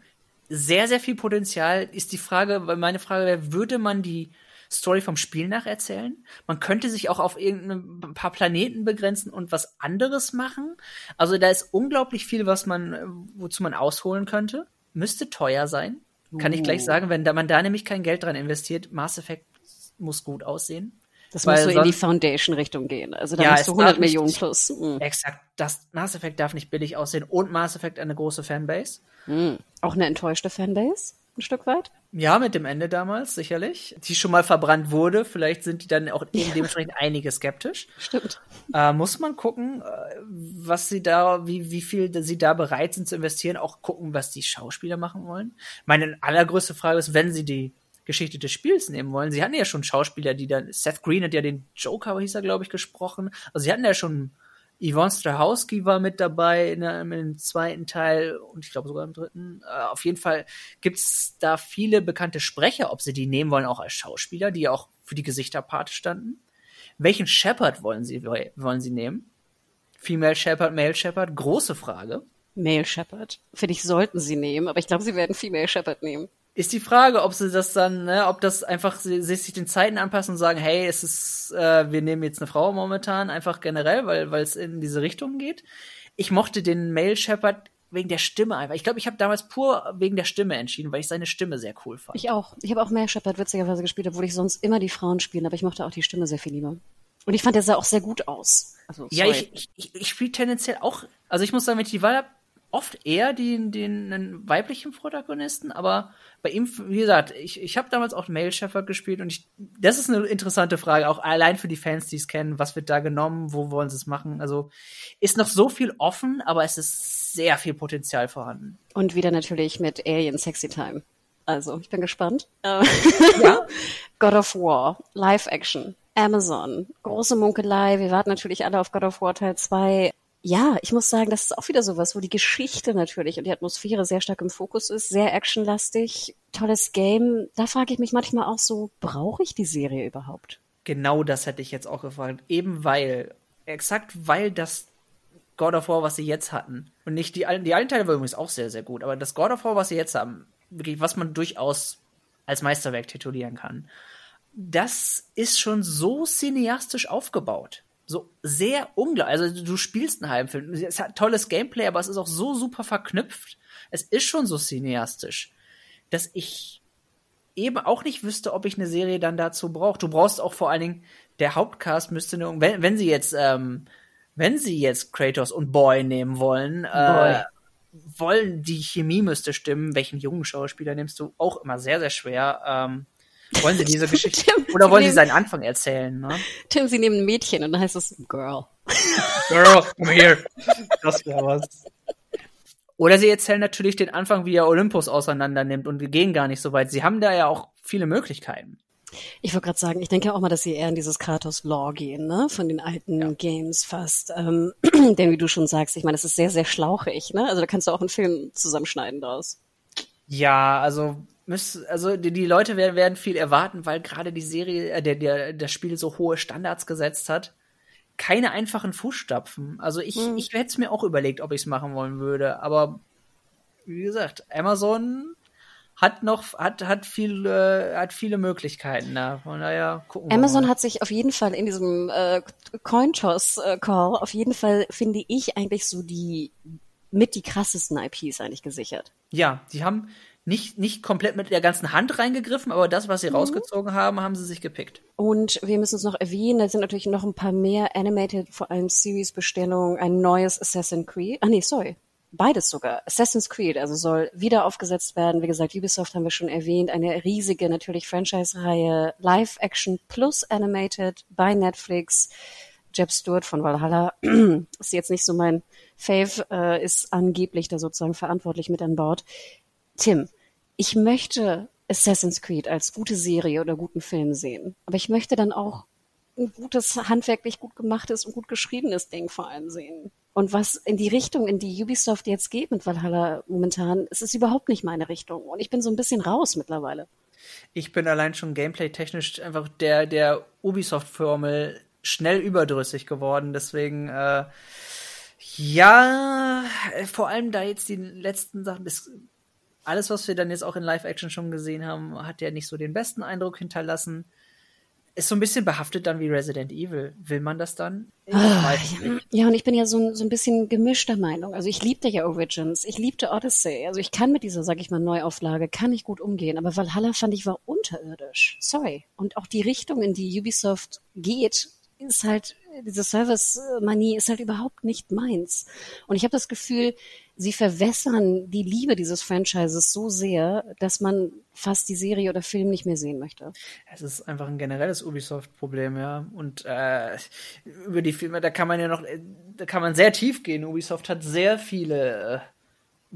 Sehr, sehr viel Potenzial. Ist die Frage, meine Frage wäre, würde man die Story vom Spiel nacherzählen. Man könnte sich auch auf irgendein paar Planeten begrenzen und was anderes machen. Also da ist unglaublich viel, was man, wozu man ausholen könnte. Müsste teuer sein. Kann ich gleich oh. sagen, wenn da man da nämlich kein Geld dran investiert, Mass Effect muss gut aussehen. Das muss so in die Foundation-Richtung gehen. Also da ja, musst du 100 Millionen nicht, plus. Mhm. Exakt. Das Mass Effect darf nicht billig aussehen und Mass Effect eine große Fanbase. Mhm. Auch eine enttäuschte Fanbase? Ein Stück weit? Ja, mit dem Ende damals, sicherlich. Die schon mal verbrannt wurde. Vielleicht sind die dann auch ja. dementsprechend einige skeptisch. Stimmt. Äh, muss man gucken, äh, was sie da, wie, wie viel sie da bereit sind zu investieren. Auch gucken, was die Schauspieler machen wollen. Meine allergrößte Frage ist, wenn sie die Geschichte des Spiels nehmen wollen. Sie hatten ja schon Schauspieler, die dann, Seth Green hat ja den Joker, hieß er, glaube ich, gesprochen. Also sie hatten ja schon Yvonne Strahovski war mit dabei in, in dem zweiten Teil und ich glaube sogar im dritten. Äh, auf jeden Fall gibt's da viele bekannte Sprecher, ob sie die nehmen wollen, auch als Schauspieler, die auch für die Gesichterparte standen. Welchen Shepard wollen sie, wollen sie nehmen? Female Shepard, Male Shepard? Große Frage. Male Shepard. Finde ich, sollten sie nehmen, aber ich glaube, sie werden Female Shepard nehmen ist die Frage, ob sie das dann, ne, ob das einfach sie, sie sich den Zeiten anpassen und sagen, hey, es ist, äh, wir nehmen jetzt eine Frau momentan, einfach generell, weil weil es in diese Richtung geht. Ich mochte den Male Shepard wegen der Stimme einfach. Ich glaube, ich habe damals pur wegen der Stimme entschieden, weil ich seine Stimme sehr cool fand. Ich auch. Ich habe auch Male Shepard witzigerweise gespielt, obwohl ich sonst immer die Frauen spiele, aber ich mochte auch die Stimme sehr viel lieber. Und ich fand, der sah auch sehr gut aus. Also, ja, ich, ich, ich spiele tendenziell auch, also ich muss sagen, wenn ich die Wahl habe, oft eher den, den, den weiblichen Protagonisten, aber bei ihm, wie gesagt, ich, ich habe damals auch Male Shepherd gespielt und ich, das ist eine interessante Frage, auch allein für die Fans, die es kennen, was wird da genommen, wo wollen sie es machen? Also ist noch so viel offen, aber es ist sehr viel Potenzial vorhanden. Und wieder natürlich mit Alien Sexy Time. Also, ich bin gespannt. Ja. God of War, Live Action, Amazon, große Munkelei. Wir warten natürlich alle auf God of War Teil 2 ja, ich muss sagen, das ist auch wieder sowas, wo die Geschichte natürlich und die Atmosphäre sehr stark im Fokus ist, sehr actionlastig, tolles Game. Da frage ich mich manchmal auch so, brauche ich die Serie überhaupt? Genau das hätte ich jetzt auch gefragt. Eben weil, exakt weil das God of War, was sie jetzt hatten, und nicht die alten, die alten Teile waren übrigens auch sehr, sehr gut, aber das God of War, was sie jetzt haben, wirklich, was man durchaus als Meisterwerk titulieren kann, das ist schon so cineastisch aufgebaut so sehr unglaublich. Also du spielst einen halben Film. Es hat tolles Gameplay, aber es ist auch so super verknüpft. Es ist schon so cineastisch, dass ich eben auch nicht wüsste, ob ich eine Serie dann dazu brauche. Du brauchst auch vor allen Dingen, der Hauptcast müsste nur, wenn, wenn sie jetzt, ähm, wenn sie jetzt Kratos und Boy nehmen wollen, äh, wollen, die Chemie müsste stimmen. Welchen jungen Schauspieler nimmst du? Auch immer sehr, sehr schwer. Ähm, wollen Sie diese Geschichte Tim, oder wollen Sie, Sie seinen Anfang erzählen? Ne? Tim, Sie nehmen ein Mädchen und dann heißt es Girl. Girl, come here. Das wäre was. Oder sie erzählen natürlich den Anfang, wie er Olympus auseinander nimmt und wir gehen gar nicht so weit. Sie haben da ja auch viele Möglichkeiten. Ich wollte gerade sagen, ich denke auch mal, dass sie eher in dieses Kratos-Law gehen, ne? Von den alten ja. Games fast. Ähm, denn wie du schon sagst, ich meine, das ist sehr, sehr schlauchig, ne? Also da kannst du auch einen Film zusammenschneiden draus. Ja, also müsst, also die, die Leute werden, werden viel erwarten, weil gerade die Serie, äh, der, der, das Spiel so hohe Standards gesetzt hat. Keine einfachen Fußstapfen. Also ich, mhm. ich hätte es mir auch überlegt, ob ich es machen wollen würde. Aber wie gesagt, Amazon hat noch, hat, hat viel, äh, hat viele Möglichkeiten da. Von daher gucken wir Amazon mal. hat sich auf jeden Fall in diesem äh, Cointoss äh, Call auf jeden Fall finde ich eigentlich so die mit die krassesten IPs eigentlich gesichert. Ja, die haben nicht, nicht komplett mit der ganzen Hand reingegriffen, aber das, was sie mhm. rausgezogen haben, haben sie sich gepickt. Und wir müssen es noch erwähnen, da sind natürlich noch ein paar mehr Animated, vor allem Series-Bestellungen, ein neues Assassin's Creed. Ah nee, sorry. Beides sogar. Assassin's Creed, also soll wieder aufgesetzt werden. Wie gesagt, Ubisoft haben wir schon erwähnt. Eine riesige, natürlich Franchise-Reihe. Live-Action plus Animated bei Netflix. Jeb Stewart von Valhalla ist jetzt nicht so mein Fave, äh, ist angeblich da sozusagen verantwortlich mit an Bord. Tim, ich möchte Assassin's Creed als gute Serie oder guten Film sehen. Aber ich möchte dann auch ein gutes, handwerklich gut gemachtes und gut geschriebenes Ding vor allem sehen. Und was in die Richtung, in die Ubisoft jetzt geht mit Valhalla momentan, es ist überhaupt nicht meine Richtung. Und ich bin so ein bisschen raus mittlerweile. Ich bin allein schon gameplay-technisch einfach der, der Ubisoft-Formel schnell überdrüssig geworden. Deswegen, äh, ja, vor allem da jetzt die letzten Sachen, das alles, was wir dann jetzt auch in Live-Action schon gesehen haben, hat ja nicht so den besten Eindruck hinterlassen. Ist so ein bisschen behaftet dann wie Resident Evil. Will man das dann? Oh, ja. ja, und ich bin ja so, so ein bisschen gemischter Meinung. Also ich liebte ja Origins, ich liebte Odyssey. Also ich kann mit dieser, sag ich mal, Neuauflage, kann ich gut umgehen. Aber Valhalla fand ich war unterirdisch. Sorry. Und auch die Richtung, in die Ubisoft geht, ist halt, diese Service-Manie ist halt überhaupt nicht meins. Und ich habe das Gefühl, sie verwässern die Liebe dieses Franchises so sehr, dass man fast die Serie oder Film nicht mehr sehen möchte. Es ist einfach ein generelles Ubisoft-Problem, ja. Und äh, über die Filme, da kann man ja noch, da kann man sehr tief gehen. Ubisoft hat sehr viele äh,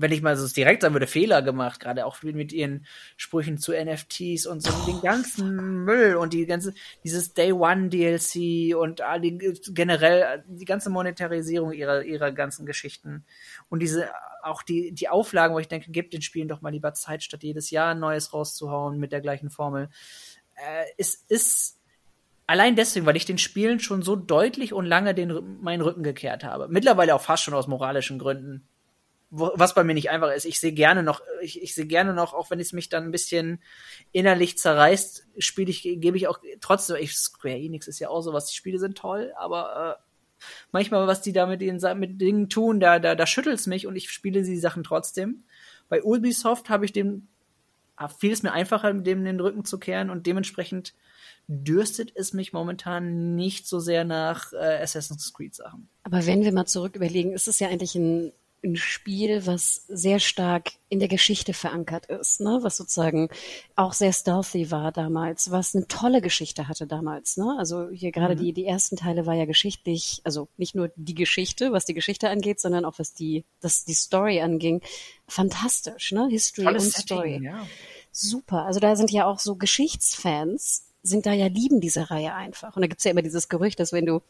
wenn ich mal so direkt sagen würde, Fehler gemacht, gerade auch mit ihren Sprüchen zu NFTs und so, oh, den ganzen Müll und die ganze, dieses Day One DLC und all die, generell die ganze Monetarisierung ihrer, ihrer ganzen Geschichten und diese, auch die, die Auflagen, wo ich denke, gebt den Spielen doch mal lieber Zeit, statt jedes Jahr ein neues rauszuhauen mit der gleichen Formel. Äh, es ist allein deswegen, weil ich den Spielen schon so deutlich und lange den, meinen Rücken gekehrt habe. Mittlerweile auch fast schon aus moralischen Gründen was bei mir nicht einfach ist. Ich sehe gerne noch, ich, ich sehe gerne noch, auch wenn es mich dann ein bisschen innerlich zerreißt, spiele ich, gebe ich auch trotzdem, ich, Square Enix ist ja auch sowas, die Spiele sind toll, aber äh, manchmal, was die da mit den mit Dingen tun, da, da, da schüttelt's mich und ich spiele die Sachen trotzdem. Bei Ubisoft habe ich dem, fiel es mir einfacher, dem den Rücken zu kehren und dementsprechend dürstet es mich momentan nicht so sehr nach äh, Assassin's Creed Sachen. Aber wenn wir mal zurück überlegen, ist es ja eigentlich ein ein Spiel, was sehr stark in der Geschichte verankert ist, ne? was sozusagen auch sehr stealthy war damals, was eine tolle Geschichte hatte damals. Ne? Also hier gerade mhm. die, die ersten Teile war ja geschichtlich, also nicht nur die Geschichte, was die Geschichte angeht, sondern auch was die, das, die Story anging. Fantastisch, ne? History Tolles und Setting, Story. Ja. Super. Also da sind ja auch so Geschichtsfans, sind da ja lieben diese Reihe einfach. Und da gibt's ja immer dieses Gerücht, dass wenn du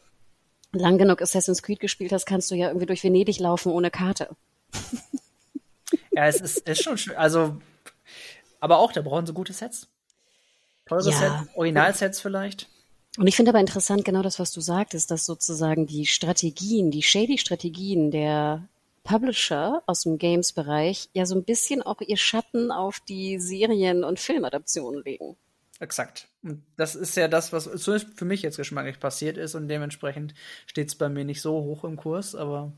lang genug Assassin's Creed gespielt hast, kannst du ja irgendwie durch Venedig laufen ohne Karte. ja, es ist, ist schon schön. Also, aber auch, da brauchen sie gute Sets. Teure ja. Sets, Originalsets vielleicht. Und ich finde aber interessant genau das, was du sagtest, dass sozusagen die Strategien, die shady Strategien der Publisher aus dem Games-Bereich ja so ein bisschen auch ihr Schatten auf die Serien- und Filmadaptionen legen. Exakt. Und das ist ja das, was zumindest für mich jetzt geschmacklich passiert ist und dementsprechend steht es bei mir nicht so hoch im Kurs, aber.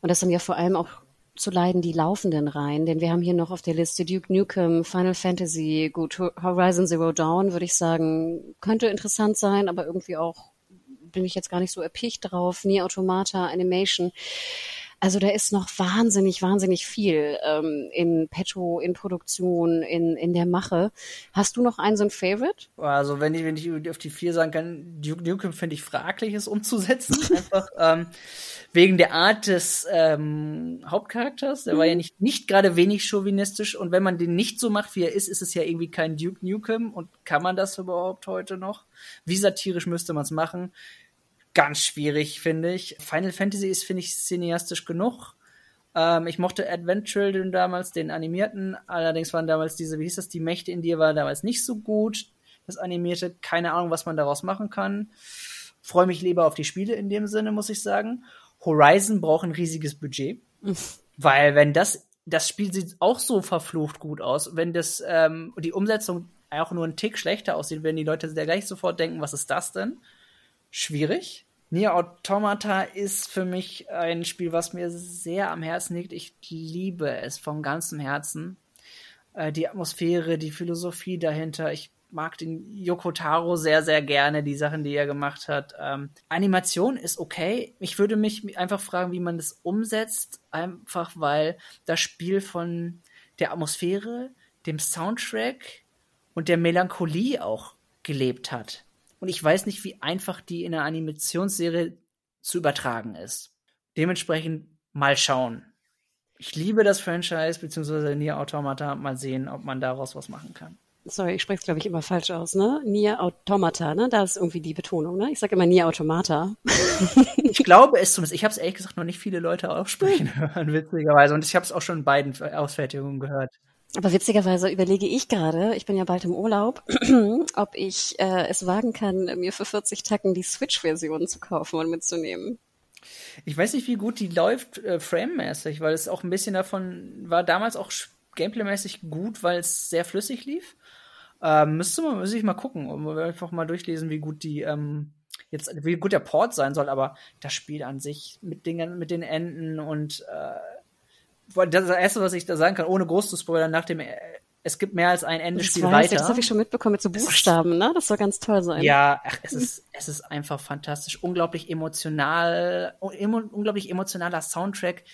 Und das sind ja vor allem auch zu leiden die laufenden Reihen, denn wir haben hier noch auf der Liste Duke Nukem, Final Fantasy, gut, Horizon Zero Dawn, würde ich sagen, könnte interessant sein, aber irgendwie auch bin ich jetzt gar nicht so erpicht drauf. Nie Automata, Animation. Also da ist noch wahnsinnig, wahnsinnig viel ähm, in Petro, in Produktion, in, in der Mache. Hast du noch einen so ein Favorite? Also wenn ich, wenn ich auf die vier sagen kann, Duke Nukem finde ich fraglich, es umzusetzen. Einfach ähm, wegen der Art des ähm, Hauptcharakters. Der mhm. war ja mhm. nicht, nicht gerade wenig chauvinistisch und wenn man den nicht so macht, wie er ist, ist es ja irgendwie kein Duke Nukem und kann man das überhaupt heute noch? Wie satirisch müsste man es machen? Ganz schwierig, finde ich. Final Fantasy ist, finde ich, cineastisch genug. Ähm, ich mochte Advent Children damals, den animierten. Allerdings waren damals diese, wie hieß das, die Mächte in dir war damals nicht so gut. Das animierte, keine Ahnung, was man daraus machen kann. Freue mich lieber auf die Spiele in dem Sinne, muss ich sagen. Horizon braucht ein riesiges Budget. Weil wenn das, das Spiel sieht auch so verflucht gut aus. Wenn das, ähm, die Umsetzung auch nur ein Tick schlechter aussieht, wenn die Leute da gleich sofort denken, was ist das denn? Schwierig. Nier Automata ist für mich ein Spiel, was mir sehr am Herzen liegt. Ich liebe es von ganzem Herzen. Äh, die Atmosphäre, die Philosophie dahinter. Ich mag den Yoko Taro sehr, sehr gerne, die Sachen, die er gemacht hat. Ähm, Animation ist okay. Ich würde mich einfach fragen, wie man das umsetzt. Einfach weil das Spiel von der Atmosphäre, dem Soundtrack und der Melancholie auch gelebt hat. Und ich weiß nicht, wie einfach die in einer Animationsserie zu übertragen ist. Dementsprechend mal schauen. Ich liebe das Franchise, beziehungsweise Nier Automata. Mal sehen, ob man daraus was machen kann. Sorry, ich spreche es, glaube ich, immer falsch aus, ne? Nier Automata, ne? Da ist irgendwie die Betonung, ne? Ich sage immer Nier Automata. ich glaube es zumindest. Ich habe es ehrlich gesagt noch nicht viele Leute aussprechen hören, witzigerweise. Und ich habe es auch schon in beiden Ausfertigungen gehört. Aber witzigerweise überlege ich gerade, ich bin ja bald im Urlaub, ob ich äh, es wagen kann, mir für 40 Tacken die Switch-Version zu kaufen und mitzunehmen. Ich weiß nicht, wie gut die läuft äh, framemäßig, weil es auch ein bisschen davon war damals auch gameplaymäßig gut, weil es sehr flüssig lief. Ähm, müsste man müsste ich mal gucken und einfach mal durchlesen, wie gut die ähm, jetzt wie gut der Port sein soll, aber das Spiel an sich mit Dingen mit den Enden und äh, das erste, was ich da sagen kann, ohne groß zu spoilern, nach dem es gibt mehr als ein Endespiel das weiter. Das habe ich schon mitbekommen mit so Buchstaben, ne? Das soll ganz toll sein. Ja, ach, es ist es ist einfach fantastisch, unglaublich emotional, emo, unglaublich emotionaler Soundtrack,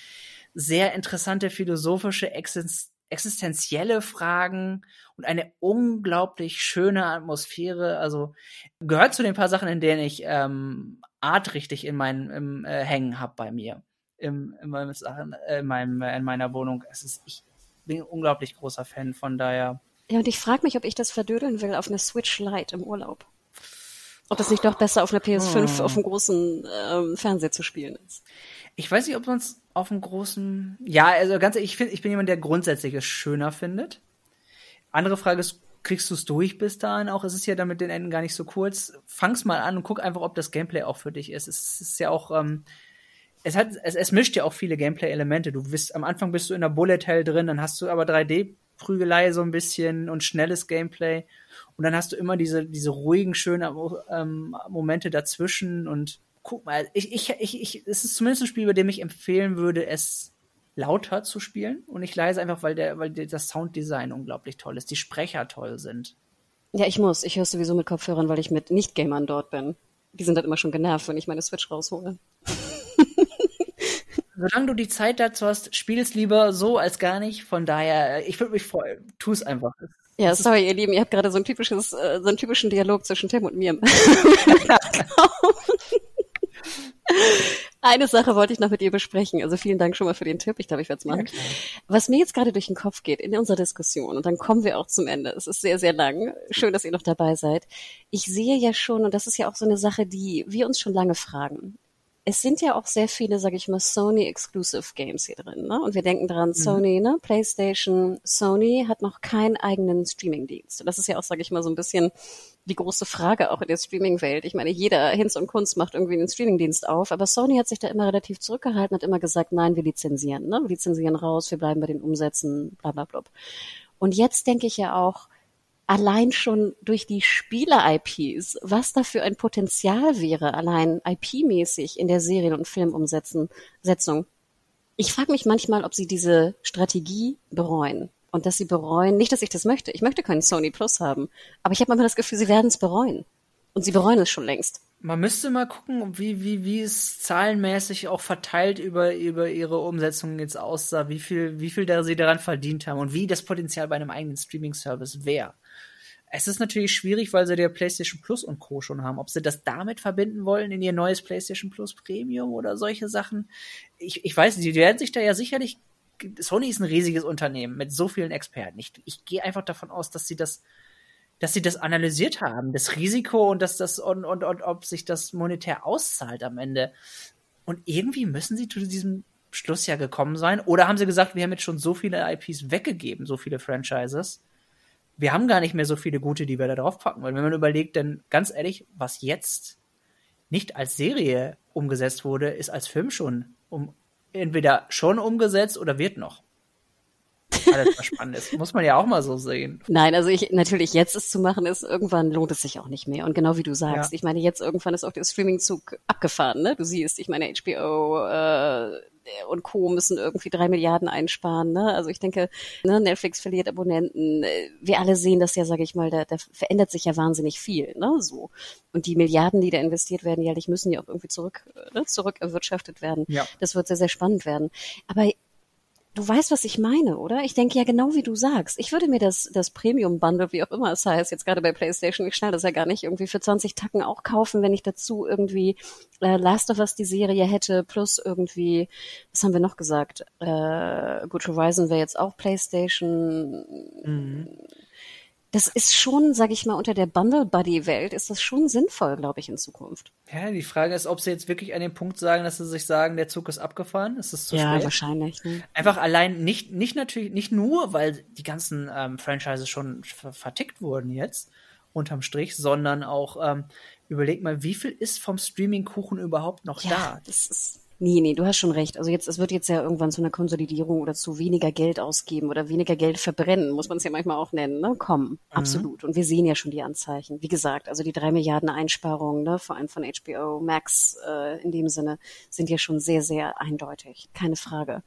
sehr interessante philosophische Exist existenzielle Fragen und eine unglaublich schöne Atmosphäre. Also gehört zu den paar Sachen, in denen ich ähm, artrichtig in meinem im, äh, Hängen hab bei mir im, in, meinem Sachen, äh, in, meinem, in meiner Wohnung. Es ist, ich bin ein unglaublich großer Fan, von daher. Ja, und ich frage mich, ob ich das verdödeln will auf einer Switch Lite im Urlaub. Ob das nicht doch besser auf einer PS5 hm. auf dem großen ähm, Fernseher zu spielen ist. Ich weiß nicht, ob man es auf dem großen. Ja, also ganz ehrlich, ich, find, ich bin jemand, der grundsätzlich es schöner findet. Andere Frage ist, kriegst du es durch bis dahin auch? Es ist ja dann mit den Enden gar nicht so kurz. Fang's mal an und guck einfach, ob das Gameplay auch für dich ist. Es ist ja auch ähm, es hat, es, es mischt ja auch viele Gameplay-Elemente. Du bist, am Anfang bist du in der Bullet Hell drin, dann hast du aber 3D-Prügelei so ein bisschen und schnelles Gameplay. Und dann hast du immer diese, diese ruhigen, schönen ähm, Momente dazwischen und guck mal, ich, ich, ich, ich, es ist zumindest ein Spiel, bei dem ich empfehlen würde, es lauter zu spielen und nicht leise, einfach weil der, weil der, das Sounddesign unglaublich toll ist, die Sprecher toll sind. Ja, ich muss. Ich höre sowieso mit Kopfhörern, weil ich mit Nicht-Gamern dort bin. Die sind dann immer schon genervt, wenn ich meine Switch raushole solange du die Zeit dazu hast, spiel es lieber so als gar nicht. Von daher, ich würde mich freuen. Tu es einfach. Ja, sorry, ihr Lieben, ihr habt gerade so ein typisches, äh, so einen typischen Dialog zwischen Tim und mir. Eine Sache wollte ich noch mit ihr besprechen. Also vielen Dank schon mal für den Tipp. Ich glaube, ich werde es machen. Ja, Was mir jetzt gerade durch den Kopf geht in unserer Diskussion, und dann kommen wir auch zum Ende. Es ist sehr, sehr lang. Schön, dass ihr noch dabei seid. Ich sehe ja schon, und das ist ja auch so eine Sache, die wir uns schon lange fragen es sind ja auch sehr viele, sage ich mal, Sony Exclusive Games hier drin. Ne? Und wir denken dran, mhm. Sony, ne, PlayStation, Sony hat noch keinen eigenen Streamingdienst. Das ist ja auch, sage ich mal, so ein bisschen die große Frage auch in der Streaming-Welt. Ich meine, jeder Hinz und Kunst macht irgendwie einen Streamingdienst auf, aber Sony hat sich da immer relativ zurückgehalten, hat immer gesagt, nein, wir lizenzieren, ne? wir lizenzieren raus, wir bleiben bei den Umsätzen, bla bla bla. Und jetzt denke ich ja auch, allein schon durch die Spieler-IPs, was da für ein Potenzial wäre, allein IP-mäßig in der Serien- und Filmumsetzung. Ich frage mich manchmal, ob sie diese Strategie bereuen. Und dass sie bereuen, nicht, dass ich das möchte. Ich möchte keinen Sony Plus haben. Aber ich habe manchmal das Gefühl, sie werden es bereuen. Und sie bereuen es schon längst. Man müsste mal gucken, wie, wie, wie es zahlenmäßig auch verteilt über, über ihre Umsetzung jetzt aussah, wie viel, wie viel da sie daran verdient haben und wie das Potenzial bei einem eigenen Streaming-Service wäre. Es ist natürlich schwierig, weil sie der PlayStation Plus und Co. schon haben. Ob sie das damit verbinden wollen in ihr neues PlayStation Plus Premium oder solche Sachen. Ich, ich weiß nicht, die werden sich da ja sicherlich. Sony ist ein riesiges Unternehmen mit so vielen Experten. Ich, ich gehe einfach davon aus, dass sie das, dass sie das analysiert haben, das Risiko und dass das und, und, und ob sich das monetär auszahlt am Ende. Und irgendwie müssen sie zu diesem Schluss ja gekommen sein? Oder haben sie gesagt, wir haben jetzt schon so viele IPs weggegeben, so viele Franchises? Wir haben gar nicht mehr so viele gute, die wir da drauf packen wollen. Wenn man überlegt, denn ganz ehrlich, was jetzt nicht als Serie umgesetzt wurde, ist als Film schon um, entweder schon umgesetzt oder wird noch alles was spannend ist. Muss man ja auch mal so sehen. Nein, also ich, natürlich jetzt es zu machen ist, irgendwann lohnt es sich auch nicht mehr. Und genau wie du sagst, ja. ich meine, jetzt irgendwann ist auch der Streaming-Zug abgefahren, ne? Du siehst, ich meine, HBO, äh, und Co. müssen irgendwie drei Milliarden einsparen. Ne? Also ich denke, ne, Netflix verliert Abonnenten. Wir alle sehen das ja, sage ich mal, da, da verändert sich ja wahnsinnig viel. Ne? So. Und die Milliarden, die da investiert werden jährlich, müssen ja auch irgendwie zurück, ne, zurück erwirtschaftet werden. Ja. Das wird sehr, sehr spannend werden. Aber Du weißt, was ich meine, oder? Ich denke ja genau wie du sagst. Ich würde mir das, das Premium-Bundle, wie auch immer es heißt, jetzt gerade bei PlayStation, ich schnell das ja gar nicht, irgendwie für 20 Tacken auch kaufen, wenn ich dazu irgendwie äh, Last of Us die Serie hätte, plus irgendwie, was haben wir noch gesagt? Äh, Good Horizon wäre jetzt auch PlayStation. Mhm das ist schon, sag ich mal, unter der Bundle Buddy Welt ist das schon sinnvoll, glaube ich, in Zukunft. Ja, die Frage ist, ob sie jetzt wirklich an dem Punkt sagen, dass sie sich sagen, der Zug ist abgefahren, ist es zu ja, spät? Ja, wahrscheinlich. Ne? Einfach allein nicht, nicht natürlich, nicht nur, weil die ganzen ähm, Franchises schon vertickt wurden jetzt unterm Strich, sondern auch ähm, überleg mal, wie viel ist vom Streaming-Kuchen überhaupt noch ja, da? Das ist Nee, nee, du hast schon recht. Also jetzt, es wird jetzt ja irgendwann zu einer Konsolidierung oder zu weniger Geld ausgeben oder weniger Geld verbrennen, muss man es ja manchmal auch nennen, ne? Kommen. Mhm. Absolut. Und wir sehen ja schon die Anzeichen. Wie gesagt, also die drei Milliarden Einsparungen, ne, vor allem von HBO Max äh, in dem Sinne, sind ja schon sehr, sehr eindeutig. Keine Frage.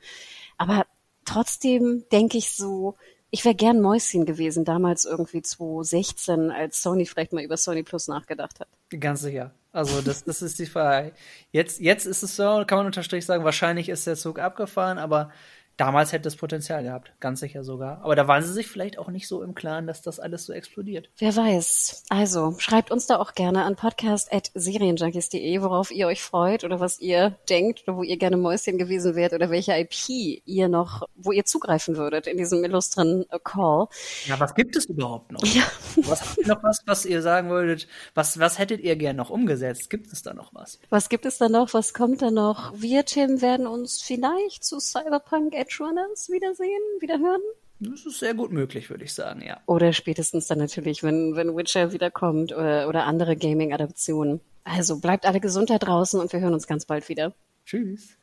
Aber trotzdem denke ich so, ich wäre gern Mäuschen gewesen, damals irgendwie 2016, als Sony vielleicht mal über Sony Plus nachgedacht hat. Ganz sicher. Also das, das ist die Frage. Jetzt, jetzt ist es so, kann man unter Strich sagen, wahrscheinlich ist der Zug abgefahren, aber damals hätte es Potenzial gehabt, ganz sicher sogar. Aber da waren sie sich vielleicht auch nicht so im Klaren, dass das alles so explodiert. Wer weiß. Also schreibt uns da auch gerne an podcast.serienjunkies.de, worauf ihr euch freut oder was ihr denkt oder wo ihr gerne Mäuschen gewesen wärt oder welche IP ihr noch, wo ihr zugreifen würdet in diesem illustren Call. Ja, was gibt es überhaupt noch? Ja. Was habt ihr noch was, was ihr sagen würdet? Was, was hättet ihr gern noch umgesetzt? Gibt es da noch was? Was gibt es da noch? Was kommt da noch? Wir, Tim, werden uns vielleicht zu Cyberpunk Edge Runners wiedersehen, wiederhören? Das ist sehr gut möglich, würde ich sagen, ja. Oder spätestens dann natürlich, wenn, wenn Witcher wiederkommt oder, oder andere Gaming-Adaptionen. Also bleibt alle gesund da draußen und wir hören uns ganz bald wieder. Tschüss.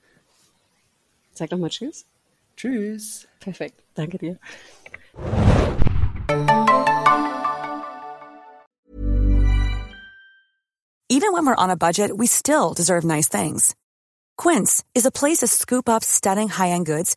Sag doch mal Tschüss. Tschüss. Perfekt. Danke dir. Even when we're on a budget, we still deserve nice things. Quince is a place to scoop up stunning high-end goods